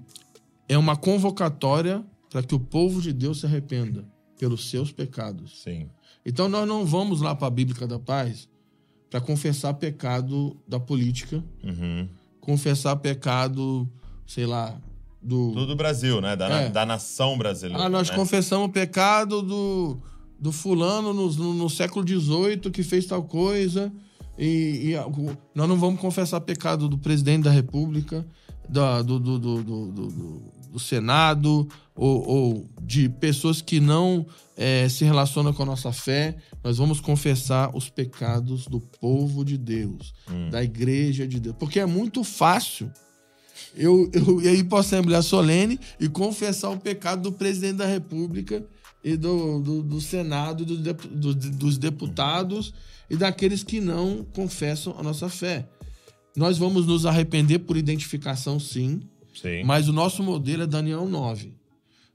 S2: é uma convocatória para que o povo de Deus se arrependa pelos seus pecados.
S1: Sim.
S2: Então nós não vamos lá para a Bíblica da Paz para confessar pecado da política,
S1: uhum.
S2: confessar pecado, sei lá, do.
S1: Tudo do Brasil, né? Da, é. da nação brasileira.
S2: Ah, nós
S1: né?
S2: confessamos o pecado do, do fulano no, no, no século XVIII que fez tal coisa. E, e, nós não vamos confessar pecado do presidente da República, da, do, do, do, do, do Senado, ou, ou, de pessoas que não é, se relacionam com a nossa fé. Nós vamos confessar os pecados do povo de Deus, hum. da igreja de Deus. Porque é muito fácil eu, eu ir para a Assembleia Solene e confessar o pecado do presidente da República e do, do, do Senado, do, do, dos deputados e daqueles que não confessam a nossa fé. Nós vamos nos arrepender por identificação, sim,
S1: sim.
S2: mas o nosso modelo é Daniel 9.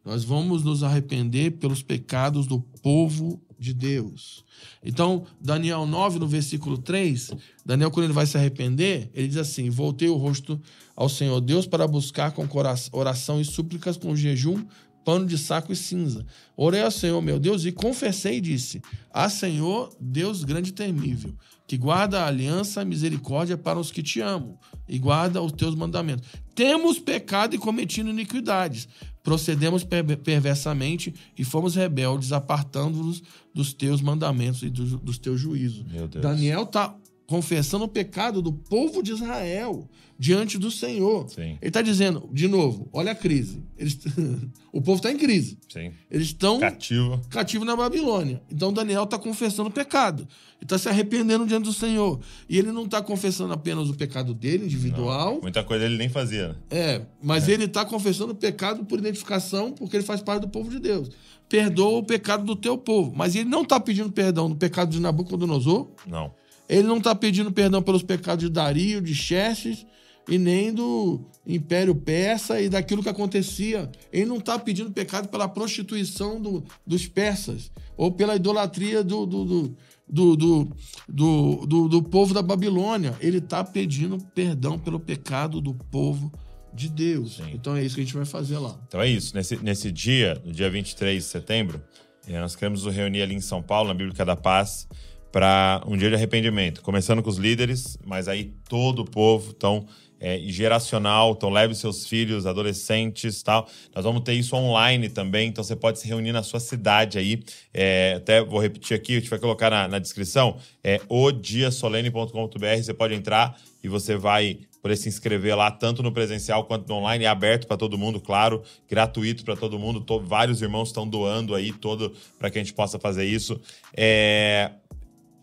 S2: Nós vamos nos arrepender pelos pecados do povo de Deus. Então, Daniel 9, no versículo 3, Daniel, quando ele vai se arrepender, ele diz assim: Voltei o rosto ao Senhor Deus para buscar com oração e súplicas, com jejum, pano de saco e cinza. Orei ao Senhor, meu Deus, e confessei e disse: Ah, Senhor, Deus grande e temível, que guarda a aliança e misericórdia para os que te amam e guarda os teus mandamentos. Temos pecado e cometido iniquidades. Procedemos perversamente e fomos rebeldes, apartando-nos dos teus mandamentos e dos, dos teus juízos. Daniel está confessando o pecado do povo de Israel diante do Senhor.
S1: Sim. Ele
S2: está dizendo, de novo, olha a crise. Eles, o povo está em crise.
S1: Sim.
S2: Eles estão
S1: cativo.
S2: cativo na Babilônia. Então Daniel está confessando o pecado. Ele está se arrependendo diante do Senhor. E ele não está confessando apenas o pecado dele, individual.
S1: Não, muita coisa ele nem fazia.
S2: É, mas é. ele está confessando o pecado por identificação, porque ele faz parte do povo de Deus. Perdoa o pecado do teu povo. Mas ele não está pedindo perdão do pecado de Nabucodonosor.
S1: Não.
S2: Ele não está pedindo perdão pelos pecados de Dario, de Xerxes e nem do Império Persa e daquilo que acontecia. Ele não está pedindo pecado pela prostituição do, dos persas ou pela idolatria do, do, do do, do, do, do, povo da Babilônia. Ele está pedindo perdão pelo pecado do povo de Deus. Sim. Então é isso que a gente vai fazer lá.
S1: Então é isso. Nesse, nesse dia, no dia 23 de setembro, eh, nós queremos nos reunir ali em São Paulo, na Bíblica da Paz, para um dia de arrependimento, começando com os líderes, mas aí todo o povo, então é, geracional, então leve seus filhos, adolescentes tal. Nós vamos ter isso online também, então você pode se reunir na sua cidade aí. É, até vou repetir aqui, a gente vai colocar na, na descrição, é odiasolene.com.br, você pode entrar e você vai poder se inscrever lá, tanto no presencial quanto no online. É aberto para todo mundo, claro, gratuito para todo mundo. Tô, vários irmãos estão doando aí todo para que a gente possa fazer isso. É,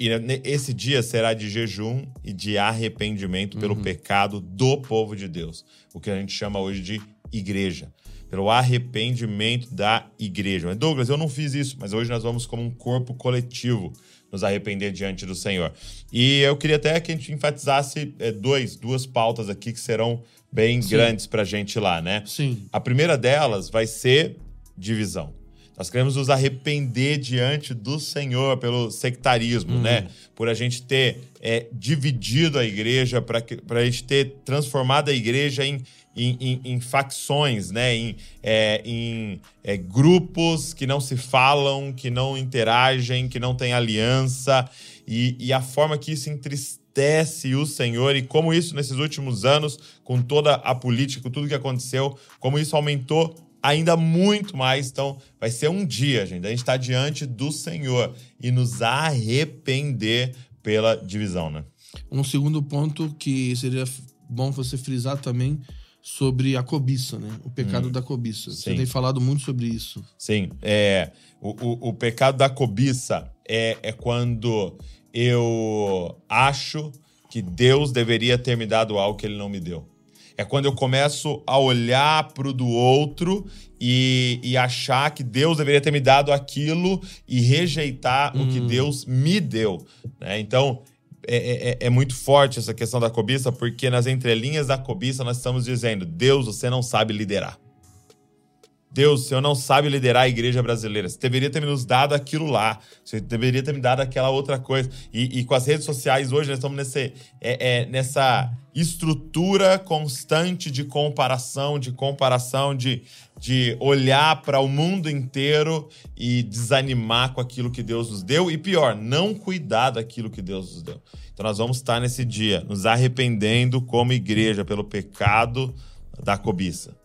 S1: e esse dia será de jejum e de arrependimento pelo uhum. pecado do povo de Deus. O que a gente chama hoje de igreja. Pelo arrependimento da igreja. Mas Douglas, eu não fiz isso, mas hoje nós vamos como um corpo coletivo nos arrepender diante do Senhor. E eu queria até que a gente enfatizasse é, dois, duas pautas aqui que serão bem Sim. grandes para a gente lá, né?
S2: Sim.
S1: A primeira delas vai ser divisão. Nós queremos nos arrepender diante do Senhor pelo sectarismo, uhum. né? Por a gente ter é, dividido a igreja, para a gente ter transformado a igreja em, em, em, em facções, né? Em, é, em é, grupos que não se falam, que não interagem, que não têm aliança. E, e a forma que isso entristece o Senhor e como isso nesses últimos anos, com toda a política, com tudo que aconteceu, como isso aumentou ainda muito mais. Então, vai ser um dia, gente. A gente está diante do Senhor e nos arrepender pela divisão, né?
S2: Um segundo ponto que seria bom você frisar também sobre a cobiça, né? O pecado hum, da cobiça. Sim. Você tem falado muito sobre isso.
S1: Sim. É, o, o, o pecado da cobiça é, é quando eu acho que Deus deveria ter me dado algo que ele não me deu. É quando eu começo a olhar para o do outro e, e, achar que Deus deveria ter me dado aquilo e rejeitar hum. o que hum. Deus me deu. Né? Então, é, é, é, é, muito forte essa questão da cobiça, porque nas entrelinhas da cobiça nós estamos dizendo: Deus, você não sabe liderar. Deus, o Senhor não sabe liderar a igreja brasileira. Você deveria ter nos dado aquilo lá. Você deveria ter me dado aquela outra coisa. E, e com as redes sociais hoje, nós estamos nesse, é, é, nessa estrutura constante de comparação, de comparação, de, de olhar para o mundo inteiro e desanimar com aquilo que Deus nos deu. E pior, não cuidar daquilo que Deus nos deu. Então nós vamos estar nesse dia nos arrependendo como igreja pelo pecado da cobiça.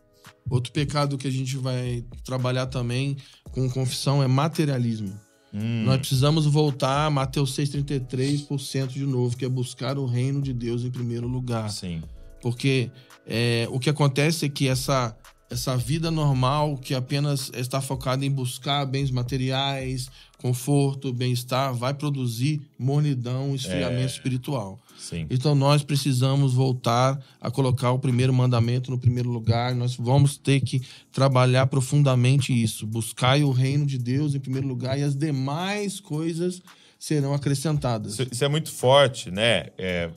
S2: Outro pecado que a gente vai trabalhar também com confissão é materialismo. Hum. Nós precisamos voltar a Mateus 6,33% de novo, que é buscar o reino de Deus em primeiro lugar.
S1: Sim.
S2: Porque é, o que acontece é que essa, essa vida normal, que apenas está focada em buscar bens materiais, conforto, bem-estar, vai produzir mornidão, esfriamento é. espiritual.
S1: Sim.
S2: Então nós precisamos voltar a colocar o primeiro mandamento no primeiro lugar. Nós vamos ter que trabalhar profundamente isso. Buscar o reino de Deus em primeiro lugar e as demais coisas serão acrescentadas.
S1: Isso, é muito forte, né? É,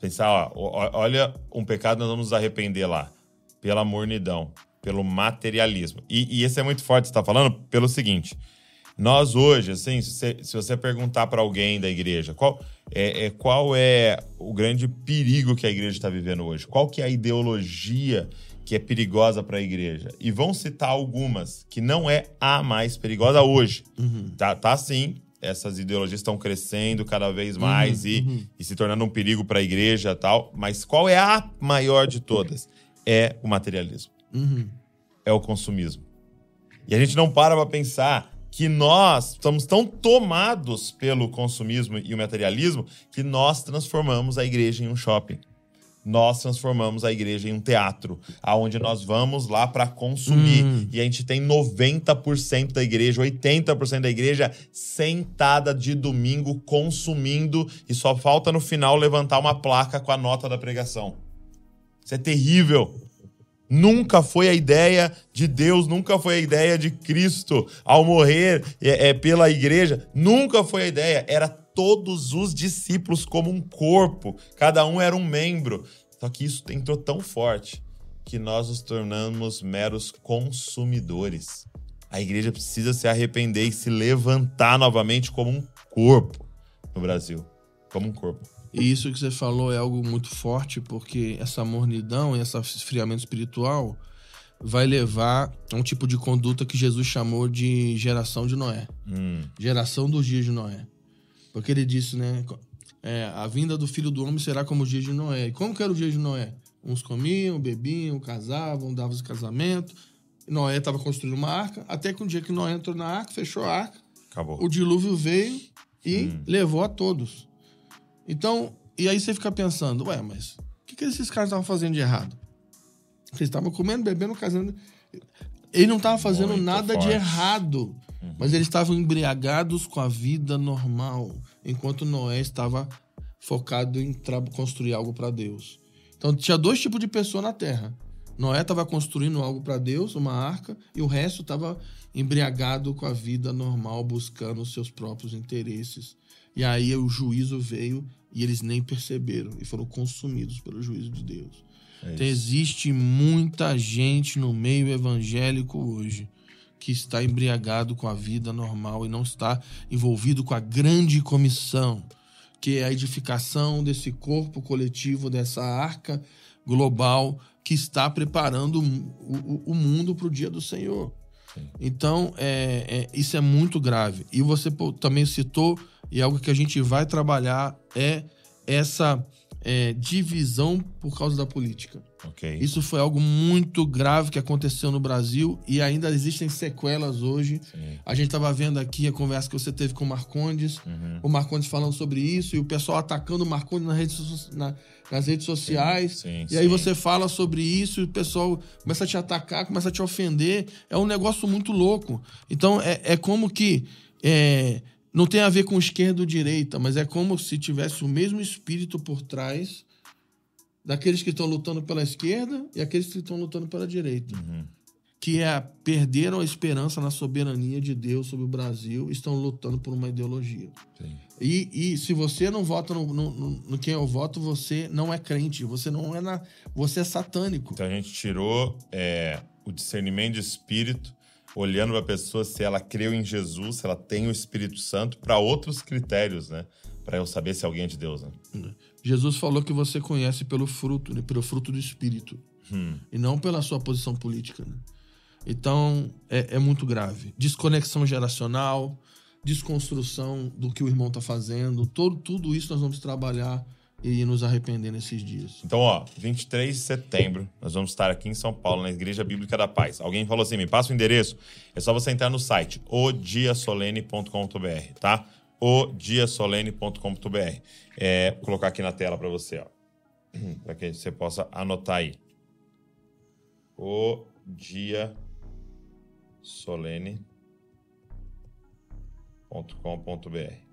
S1: pensar, ó, olha um pecado nós vamos nos arrepender lá pela mornidão, pelo materialismo. E, e esse é muito forte, você está falando pelo seguinte. Nós hoje, assim, se você, se você perguntar para alguém da igreja qual é, é, qual é o grande perigo que a igreja está vivendo hoje, qual que é a ideologia que é perigosa para a igreja, e vão citar algumas que não é a mais perigosa hoje. Uhum. Tá, tá sim, essas ideologias estão crescendo cada vez mais uhum, e, uhum. e, se tornando um perigo para a igreja tal. Mas qual é a maior de todas? É o materialismo.
S2: Uhum.
S1: É o consumismo. E a gente não para para pensar que nós estamos tão tomados pelo consumismo e o materialismo que nós transformamos a igreja em um shopping. Nós transformamos a igreja em um teatro, aonde nós vamos lá para consumir. Hum. E a gente tem 90% da igreja, 80% da igreja sentada de domingo consumindo e só falta no final levantar uma placa com a nota da pregação. Isso é terrível. Nunca foi a ideia de Deus, nunca foi a ideia de Cristo ao morrer é, é, pela igreja. Nunca foi a ideia. Era todos os discípulos como um corpo, cada um era um membro. Só que isso entrou tão forte que nós nos tornamos meros consumidores. A igreja precisa se arrepender e se levantar novamente como um corpo no Brasil como um corpo.
S2: E isso que você falou é algo muito forte, porque essa mornidão e esse esfriamento espiritual vai levar a um tipo de conduta que Jesus chamou de geração de Noé.
S1: Hum.
S2: Geração dos dias de Noé. Porque ele disse, né? É, a vinda do filho do homem será como o dia de Noé. E como que era o dia de Noé? Uns comiam, bebiam, casavam, davam os casamento. Noé estava construindo uma arca, até que um dia que Noé entrou na arca, fechou a arca,
S1: Acabou.
S2: o dilúvio veio e hum. levou a todos. Então, e aí você fica pensando, ué, mas o que, que esses caras estavam fazendo de errado? Eles estavam comendo, bebendo, casando. Ele não estava fazendo Muito nada forte. de errado, uhum. mas eles estavam embriagados com a vida normal, enquanto Noé estava focado em construir algo para Deus. Então tinha dois tipos de pessoa na Terra. Noé estava construindo algo para Deus, uma arca, e o resto estava embriagado com a vida normal, buscando os seus próprios interesses. E aí o juízo veio e eles nem perceberam e foram consumidos pelo juízo de Deus. É então, existe muita gente no meio evangélico hoje que está embriagado com a vida normal e não está envolvido com a grande comissão, que é a edificação desse corpo coletivo, dessa arca global que está preparando o, o, o mundo para o dia do Senhor. Sim. Então, é, é, isso é muito grave. E você também citou, e algo que a gente vai trabalhar é essa é, divisão por causa da política.
S1: Okay.
S2: Isso foi algo muito grave que aconteceu no Brasil e ainda existem sequelas hoje. Sim. A gente estava vendo aqui a conversa que você teve com o Marcondes, uhum. o Marcondes falando sobre isso e o pessoal atacando o Marcondes nas redes, na, nas redes sociais. Sim, sim, e aí você fala sobre isso e o pessoal começa a te atacar, começa a te ofender. É um negócio muito louco. Então é, é como que. É, não tem a ver com esquerda ou direita, mas é como se tivesse o mesmo espírito por trás daqueles que estão lutando pela esquerda e aqueles que estão lutando pela direita. Uhum. Que é perderam a esperança na soberania de Deus sobre o Brasil e estão lutando por uma ideologia. E, e, se você não vota no, no, no, quem eu voto, você não é crente, você não é na, você é satânico.
S1: Então a gente tirou é, o discernimento de espírito olhando para a pessoa se ela creu em Jesus, se ela tem o Espírito Santo, para outros critérios, né? Para eu saber se alguém é de Deus, né?
S2: Jesus falou que você conhece pelo fruto, né? pelo fruto do Espírito, hum. e não pela sua posição política. Né? Então, é, é muito grave. Desconexão geracional, desconstrução do que o irmão está fazendo, todo, tudo isso nós vamos trabalhar e nos arrepender nesses dias.
S1: Então, ó, 23 de setembro, nós vamos estar aqui em São Paulo, na Igreja Bíblica da Paz. Alguém falou assim: me passa o endereço. É só você entrar no site odiasolene.com.br, tá? odiasolene.com.br. É, vou colocar aqui na tela para você, ó. para que você possa anotar aí. O dia solene.com.br.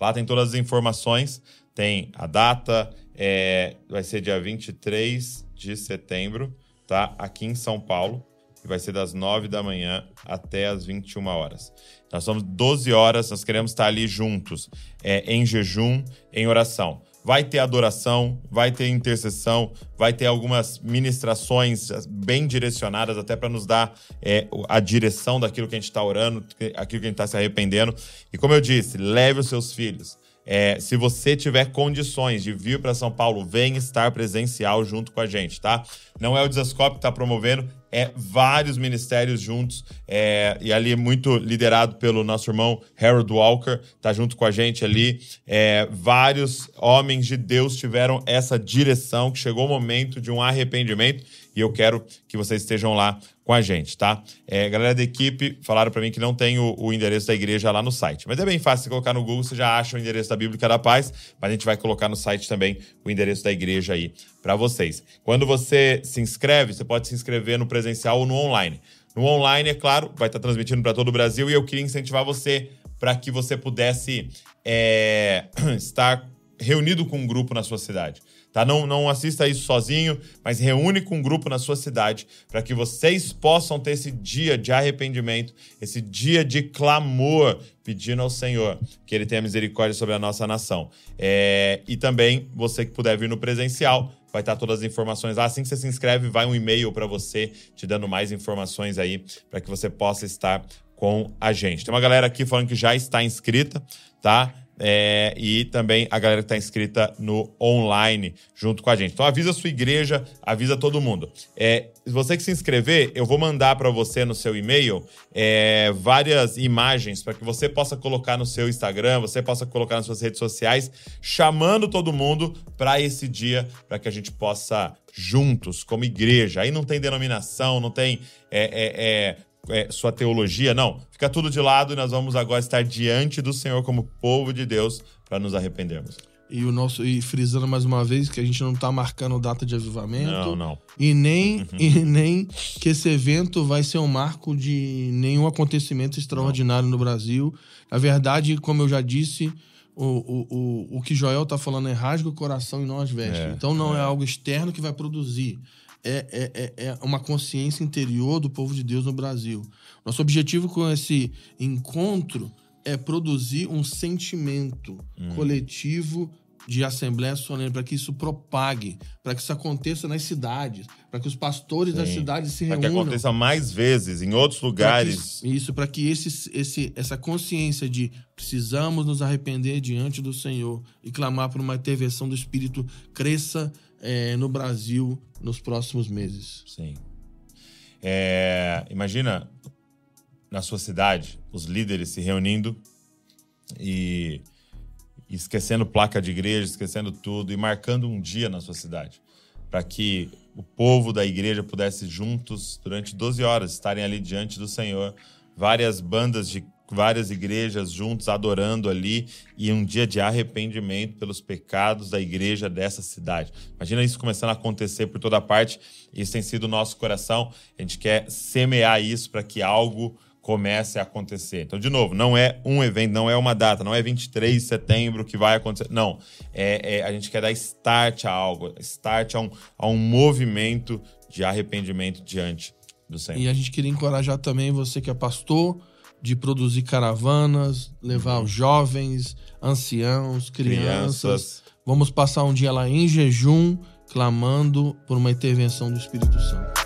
S1: Lá tem todas as informações tem a data, é, vai ser dia 23 de setembro, tá? Aqui em São Paulo. E vai ser das 9 da manhã até as 21 horas. Nós somos 12 horas, nós queremos estar ali juntos, é, em jejum, em oração. Vai ter adoração, vai ter intercessão, vai ter algumas ministrações bem direcionadas, até para nos dar é, a direção daquilo que a gente está orando, aquilo que a gente está se arrependendo. E como eu disse, leve os seus filhos é, se você tiver condições de vir para São Paulo, vem estar presencial junto com a gente, tá? Não é o Desascope que está promovendo, é vários ministérios juntos é, e ali muito liderado pelo nosso irmão Harold Walker, tá junto com a gente ali. É, vários homens de Deus tiveram essa direção que chegou o momento de um arrependimento e eu quero que vocês estejam lá com a gente, tá? É, galera da equipe falaram para mim que não tem o, o, endereço da igreja lá no site, mas é bem fácil você colocar no Google, você já acha o endereço da Bíblica da Paz, mas a gente vai colocar no site também o endereço da igreja aí para vocês. Quando você se inscreve, você pode se inscrever no presencial ou no online. No online, é claro, vai estar transmitindo para todo o Brasil e eu queria incentivar você para que você pudesse é, estar reunido com um grupo na sua cidade. Tá? Não, não assista isso sozinho, mas reúne com um grupo na sua cidade para que vocês possam ter esse dia de arrependimento, esse dia de clamor, pedindo ao Senhor que Ele tenha misericórdia sobre a nossa nação. É, e também, você que puder vir no presencial, vai estar todas as informações lá. Assim que você se inscreve, vai um e-mail para você, te dando mais informações aí, para que você possa estar com a gente. Tem uma galera aqui falando que já está inscrita, tá? É, e também a galera que está inscrita no online junto com a gente. Então avisa a sua igreja, avisa todo mundo. É, você que se inscrever, eu vou mandar para você no seu e-mail é, várias imagens para que você possa colocar no seu Instagram, você possa colocar nas suas redes sociais, chamando todo mundo para esse dia, para que a gente possa juntos, como igreja. Aí não tem denominação, não tem é, é, é é, sua teologia, não. Fica tudo de lado e nós vamos agora estar diante do Senhor como povo de Deus para nos arrependermos.
S2: E o nosso e frisando mais uma vez que a gente não está marcando data de avivamento.
S1: Não, não.
S2: E nem uhum. e nem que esse evento vai ser um marco de nenhum acontecimento extraordinário não. no Brasil. Na verdade, como eu já disse, o, o, o, o que Joel está falando é rasga o coração e não as vestes. É, então não é. é algo externo que vai produzir é, é, é, é uma consciência interior do povo de Deus no Brasil. Nosso objetivo com esse encontro é produzir um sentimento hum. coletivo de assembleia solene, para que isso propague, para que isso aconteça nas cidades, para que os pastores Sim. das cidades se reúnam.
S1: Para que aconteça mais vezes, em outros lugares.
S2: Pra que, isso, para que esse, esse, essa consciência de precisamos nos arrepender diante do Senhor e clamar por uma intervenção do Espírito cresça é, no Brasil nos próximos meses.
S1: Sim. É, imagina na sua cidade os líderes se reunindo e, esquecendo placa de igreja, esquecendo tudo e marcando um dia na sua cidade para que o povo da igreja pudesse juntos durante 12 horas estarem ali diante do Senhor, várias bandas de várias igrejas juntos adorando ali e um dia de arrependimento pelos pecados da igreja dessa cidade. Imagina isso começando a acontecer por toda parte. Isso tem sido o nosso coração. A gente quer semear isso para que algo comece a acontecer. Então, de novo, não é um evento, não é uma data, não é 23 de setembro que vai acontecer. Não. É, é a gente quer dar start a algo, start a um, a um movimento de arrependimento diante do Senhor.
S2: E a gente queria encorajar também você que é pastor de produzir caravanas, levar os jovens, anciãos, crianças. crianças. Vamos passar um dia lá em jejum, clamando por uma intervenção do Espírito Santo.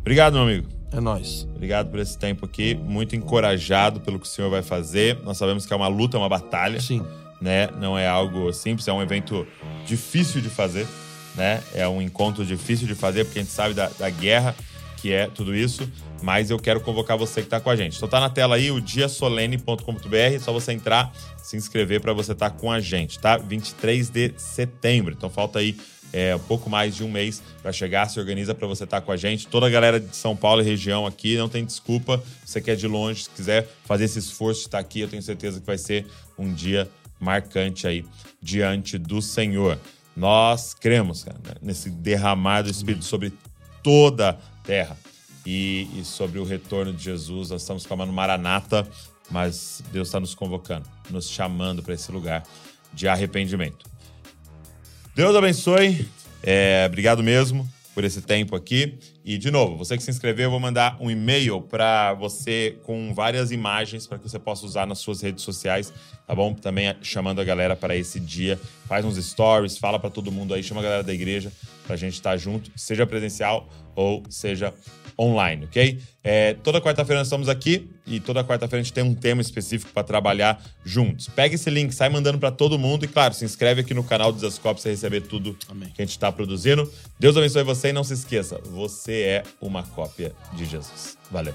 S1: Obrigado, meu amigo.
S2: É nós.
S1: Obrigado por esse tempo aqui. Muito encorajado pelo que o senhor vai fazer. Nós sabemos que é uma luta, é uma batalha.
S2: Sim.
S1: Né? Não é algo simples, é um evento difícil de fazer. Né? É um encontro difícil de fazer, porque a gente sabe da, da guerra que é tudo isso mas eu quero convocar você que está com a gente. Então tá na tela aí o diasolene.com.br, só você entrar, se inscrever para você estar tá com a gente, tá? 23 de setembro. Então falta aí é, um pouco mais de um mês para chegar, se organiza para você estar tá com a gente. Toda a galera de São Paulo e região aqui, não tem desculpa. Você quer é de longe, se quiser fazer esse esforço de estar aqui, eu tenho certeza que vai ser um dia marcante aí diante do Senhor. Nós cremos cara, nesse derramar do Espírito sobre toda terra e, e sobre o retorno de Jesus. Nós estamos clamando Maranata, mas Deus está nos convocando, nos chamando para esse lugar de arrependimento. Deus abençoe. É, obrigado mesmo por esse tempo aqui. E, de novo, você que se inscreveu, eu vou mandar um e-mail para você com várias imagens para que você possa usar nas suas redes sociais, tá bom? Também chamando a galera para esse dia. Faz uns stories, fala para todo mundo aí, chama a galera da igreja para a gente estar tá junto, seja presencial ou seja online, ok? É, toda quarta-feira nós estamos aqui e toda quarta-feira a gente tem um tema específico para trabalhar juntos. Pega esse link, sai mandando para todo mundo e, claro, se inscreve aqui no canal do Desascope para você receber tudo Amém. que a gente está produzindo. Deus abençoe você e não se esqueça, você é uma cópia de Jesus. Valeu.